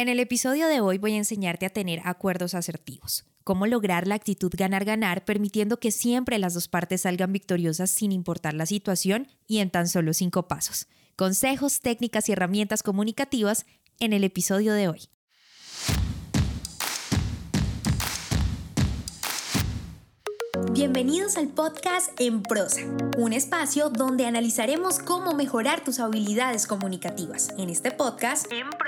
En el episodio de hoy voy a enseñarte a tener acuerdos asertivos, cómo lograr la actitud ganar-ganar permitiendo que siempre las dos partes salgan victoriosas sin importar la situación y en tan solo cinco pasos. Consejos, técnicas y herramientas comunicativas en el episodio de hoy. Bienvenidos al podcast En Prosa, un espacio donde analizaremos cómo mejorar tus habilidades comunicativas. En este podcast, En Prosa,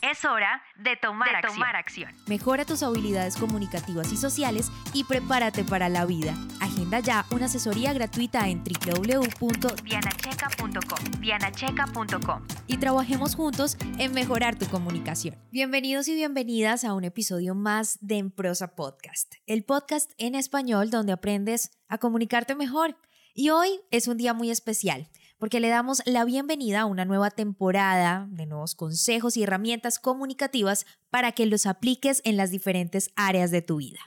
Es hora de tomar, acción. Mejora tus habilidades comunicativas y sociales y prepárate para la vida. Agenda ya una asesoría gratuita en www.dianacheca.com. Y trabajemos juntos en mejorar tu comunicación. Bienvenidos y bienvenidas a un episodio más de En Prosa Podcast, el podcast en español donde aprendes a comunicarte mejor. Y hoy es un día muy especial porque le damos la bienvenida a una nueva temporada de nuevos consejos y herramientas comunicativas para que los apliques en las diferentes áreas de tu vida.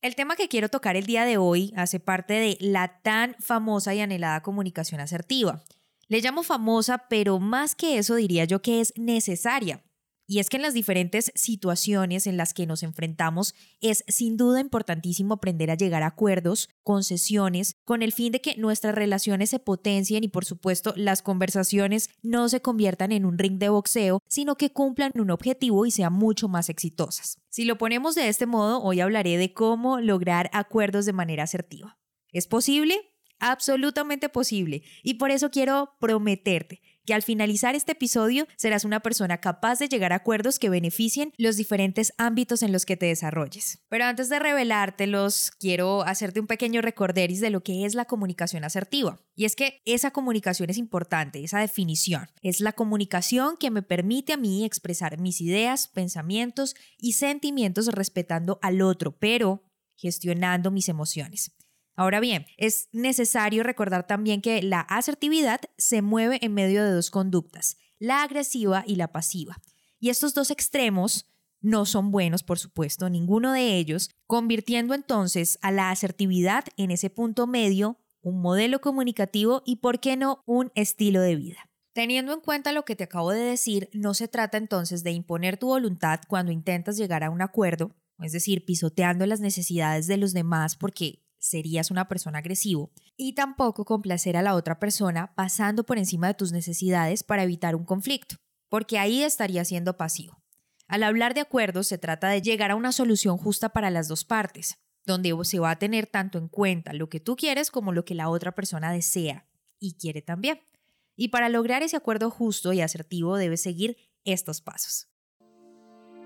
El tema que quiero tocar el día de hoy hace parte de la tan famosa y anhelada comunicación asertiva. Le llamo famosa, pero más que eso diría yo que es necesaria, y es que en las diferentes situaciones en las que nos enfrentamos es sin duda importantísimo aprender a llegar a acuerdos, concesiones, con el fin de que nuestras relaciones se potencien y por supuesto las conversaciones no se conviertan en un ring de boxeo, sino que cumplan un objetivo y sean mucho más exitosas. Si lo ponemos de este modo, hoy hablaré de cómo lograr acuerdos de manera asertiva. ¿Es posible? Absolutamente posible. Y por eso quiero prometerte que al finalizar este episodio serás una persona capaz de llegar a acuerdos que beneficien los diferentes ámbitos en los que te desarrolles. Pero antes de revelártelos, quiero hacerte un pequeño recorderis de lo que es la comunicación asertiva. Y es que esa comunicación es importante, esa definición. Es la comunicación que me permite a mí expresar mis ideas, pensamientos y sentimientos respetando al otro, pero gestionando mis emociones. Ahora bien, es necesario recordar también que la asertividad se mueve en medio de dos conductas, la agresiva y la pasiva. Y estos dos extremos no son buenos, por supuesto, ninguno de ellos, convirtiendo entonces a la asertividad en ese punto medio, un modelo comunicativo y, por qué no, un estilo de vida. Teniendo en cuenta lo que te acabo de decir, no se trata entonces de imponer tu voluntad cuando intentas llegar a un acuerdo, es decir, pisoteando las necesidades de los demás porque serías una persona agresivo, y tampoco complacer a la otra persona pasando por encima de tus necesidades para evitar un conflicto, porque ahí estarías siendo pasivo. Al hablar de acuerdos se trata de llegar a una solución justa para las dos partes, donde se va a tener tanto en cuenta lo que tú quieres como lo que la otra persona desea y quiere también. Y para lograr ese acuerdo justo y asertivo debes seguir estos pasos.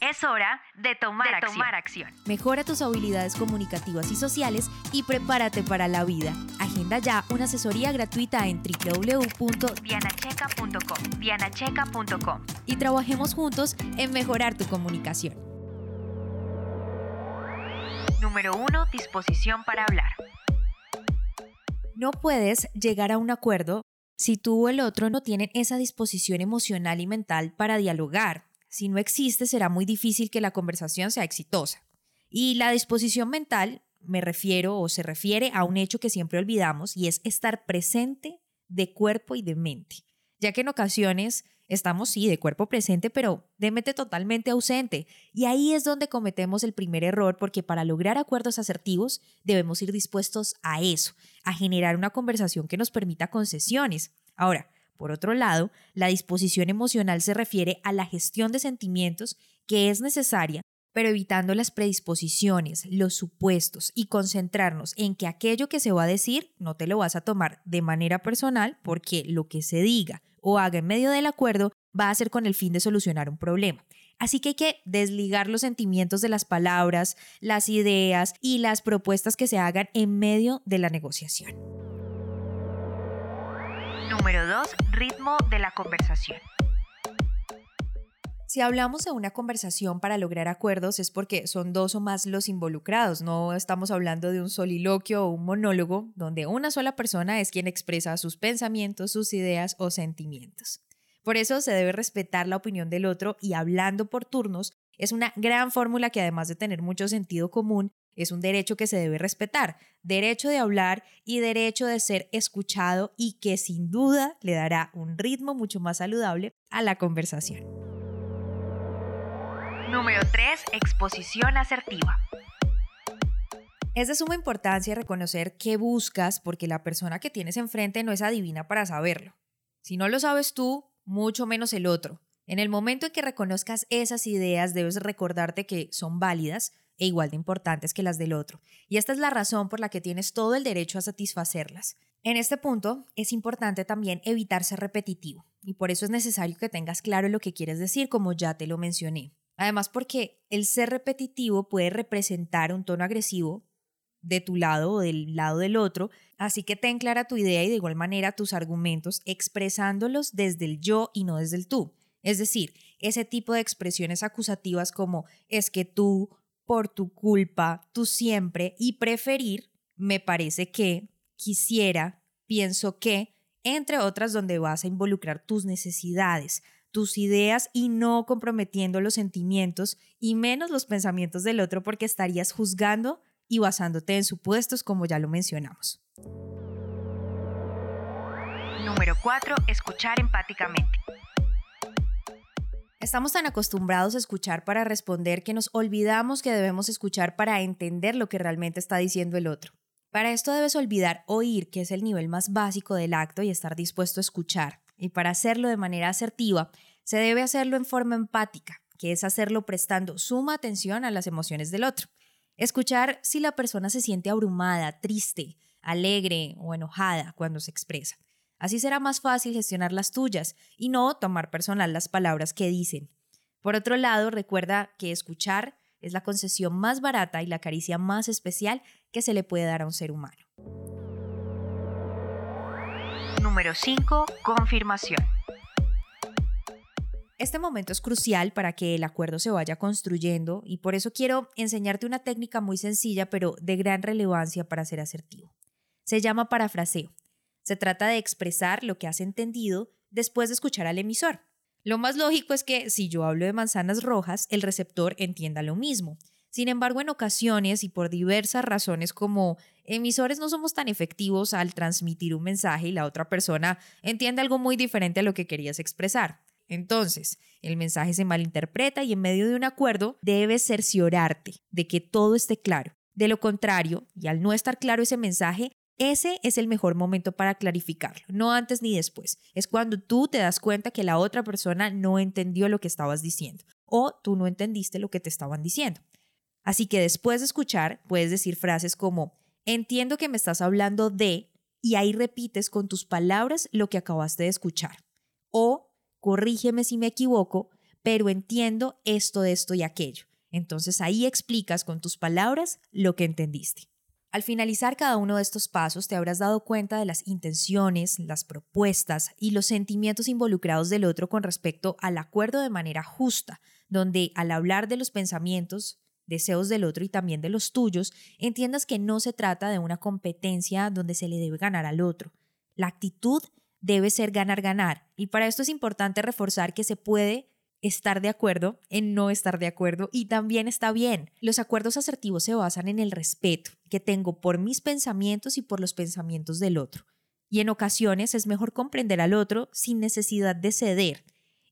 Es hora de tomar, acción. Mejora tus habilidades comunicativas y sociales y prepárate para la vida. Agenda ya una asesoría gratuita en www.dianacheca.com. Y trabajemos juntos en mejorar tu comunicación. Número 1. Disposición para hablar. No puedes llegar a un acuerdo si tú o el otro no tienen esa disposición emocional y mental para dialogar si no existe, será muy difícil que la conversación sea exitosa. Y la disposición mental, me refiero o se refiere a un hecho que siempre olvidamos y es estar presente de cuerpo y de mente, ya que en ocasiones estamos sí de cuerpo presente, pero de mente totalmente ausente. Y ahí es donde cometemos el primer error, porque para lograr acuerdos asertivos debemos ir dispuestos a eso, a generar una conversación que nos permita concesiones. Ahora, por otro lado, la disposición emocional se refiere a la gestión de sentimientos que es necesaria pero evitando las predisposiciones, los supuestos y concentrarnos en que aquello que se va a decir no te lo vas a tomar de manera personal porque lo que se diga o haga en medio del acuerdo va a ser con el fin de solucionar un problema. Así que hay que desligar los sentimientos de las palabras, las ideas y las propuestas que se hagan en medio de la negociación. Número 2. Ritmo de la conversación. Si hablamos de una conversación para lograr acuerdos es porque son dos o más los involucrados, no estamos hablando de un soliloquio o un monólogo donde una sola persona es quien expresa sus pensamientos, sus ideas o sentimientos. Por eso se debe respetar la opinión del otro y hablando por turnos es una gran fórmula que además de tener mucho sentido común, es un derecho que se debe respetar, derecho de hablar y derecho de ser escuchado y que sin duda le dará un ritmo mucho más saludable a la conversación. Número 3. Exposición asertiva. Es de suma importancia reconocer qué buscas porque la persona que tienes enfrente no es adivina para saberlo. Si no lo sabes tú, mucho menos el otro. En el momento en que reconozcas esas ideas, debes recordarte que son válidas e igual de importantes que las del otro. Y esta es la razón por la que tienes todo el derecho a satisfacerlas. En este punto, es importante también evitar ser repetitivo, y por eso es necesario que tengas claro lo que quieres decir, como ya te lo mencioné. Además, porque el ser repetitivo puede representar un tono agresivo de tu lado o del lado del otro, así que ten clara tu idea y de igual manera tus argumentos expresándolos desde el yo y no desde el tú. Es decir, ese tipo de expresiones acusativas como es que tú, por tu culpa, tú siempre y preferir, me parece que, quisiera, pienso que, entre otras donde vas a involucrar tus necesidades, tus ideas y no comprometiendo los sentimientos y menos los pensamientos del otro porque estarías juzgando y basándote en supuestos como ya lo mencionamos. Número 4. Escuchar empáticamente. Estamos tan acostumbrados a escuchar para responder que nos olvidamos que debemos escuchar para entender lo que realmente está diciendo el otro. Para esto debes olvidar oír, que es el nivel más básico del acto, y estar dispuesto a escuchar. Y para hacerlo de manera asertiva, se debe hacerlo en forma empática, que es hacerlo prestando suma atención a las emociones del otro. Escuchar si la persona se siente abrumada, triste, alegre o enojada cuando se expresa. Así será más fácil gestionar las tuyas y no tomar personal las palabras que dicen. Por otro lado, recuerda que escuchar es la concesión más barata y la caricia más especial que se le puede dar a un ser humano. Número 5. Confirmación. Este momento es crucial para que el acuerdo se vaya construyendo y por eso quiero enseñarte una técnica muy sencilla pero de gran relevancia para ser asertivo. Se llama parafraseo. Se trata de expresar lo que has entendido después de escuchar al emisor. Lo más lógico es que si yo hablo de manzanas rojas, el receptor entienda lo mismo. Sin embargo, en ocasiones y por diversas razones como emisores no somos tan efectivos al transmitir un mensaje y la otra persona entiende algo muy diferente a lo que querías expresar. Entonces, el mensaje se malinterpreta y en medio de un acuerdo debes cerciorarte de que todo esté claro. De lo contrario, y al no estar claro ese mensaje, ese es el mejor momento para clarificarlo, no antes ni después. Es cuando tú te das cuenta que la otra persona no entendió lo que estabas diciendo o tú no entendiste lo que te estaban diciendo. Así que después de escuchar, puedes decir frases como, entiendo que me estás hablando de, y ahí repites con tus palabras lo que acabaste de escuchar. O, corrígeme si me equivoco, pero entiendo esto, esto y aquello. Entonces ahí explicas con tus palabras lo que entendiste. Al finalizar cada uno de estos pasos te habrás dado cuenta de las intenciones, las propuestas y los sentimientos involucrados del otro con respecto al acuerdo de manera justa, donde al hablar de los pensamientos, deseos del otro y también de los tuyos, entiendas que no se trata de una competencia donde se le debe ganar al otro. La actitud debe ser ganar-ganar y para esto es importante reforzar que se puede estar de acuerdo en no estar de acuerdo y también está bien. Los acuerdos asertivos se basan en el respeto que tengo por mis pensamientos y por los pensamientos del otro. Y en ocasiones es mejor comprender al otro sin necesidad de ceder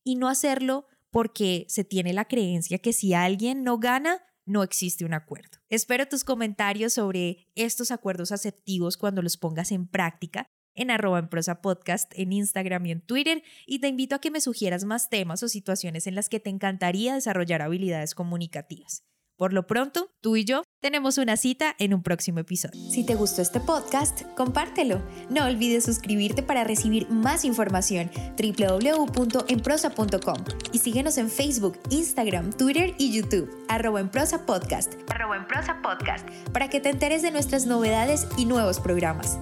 y no hacerlo porque se tiene la creencia que si alguien no gana, no existe un acuerdo. Espero tus comentarios sobre estos acuerdos aceptivos cuando los pongas en práctica en arroba en prosa podcast en Instagram y en Twitter y te invito a que me sugieras más temas o situaciones en las que te encantaría desarrollar habilidades comunicativas. Por lo pronto, tú y yo tenemos una cita en un próximo episodio. Si te gustó este podcast, compártelo. No olvides suscribirte para recibir más información www.enprosa.com y síguenos en Facebook, Instagram, Twitter y YouTube, arroba en prosa podcast, arroba en prosa podcast, para que te enteres de nuestras novedades y nuevos programas.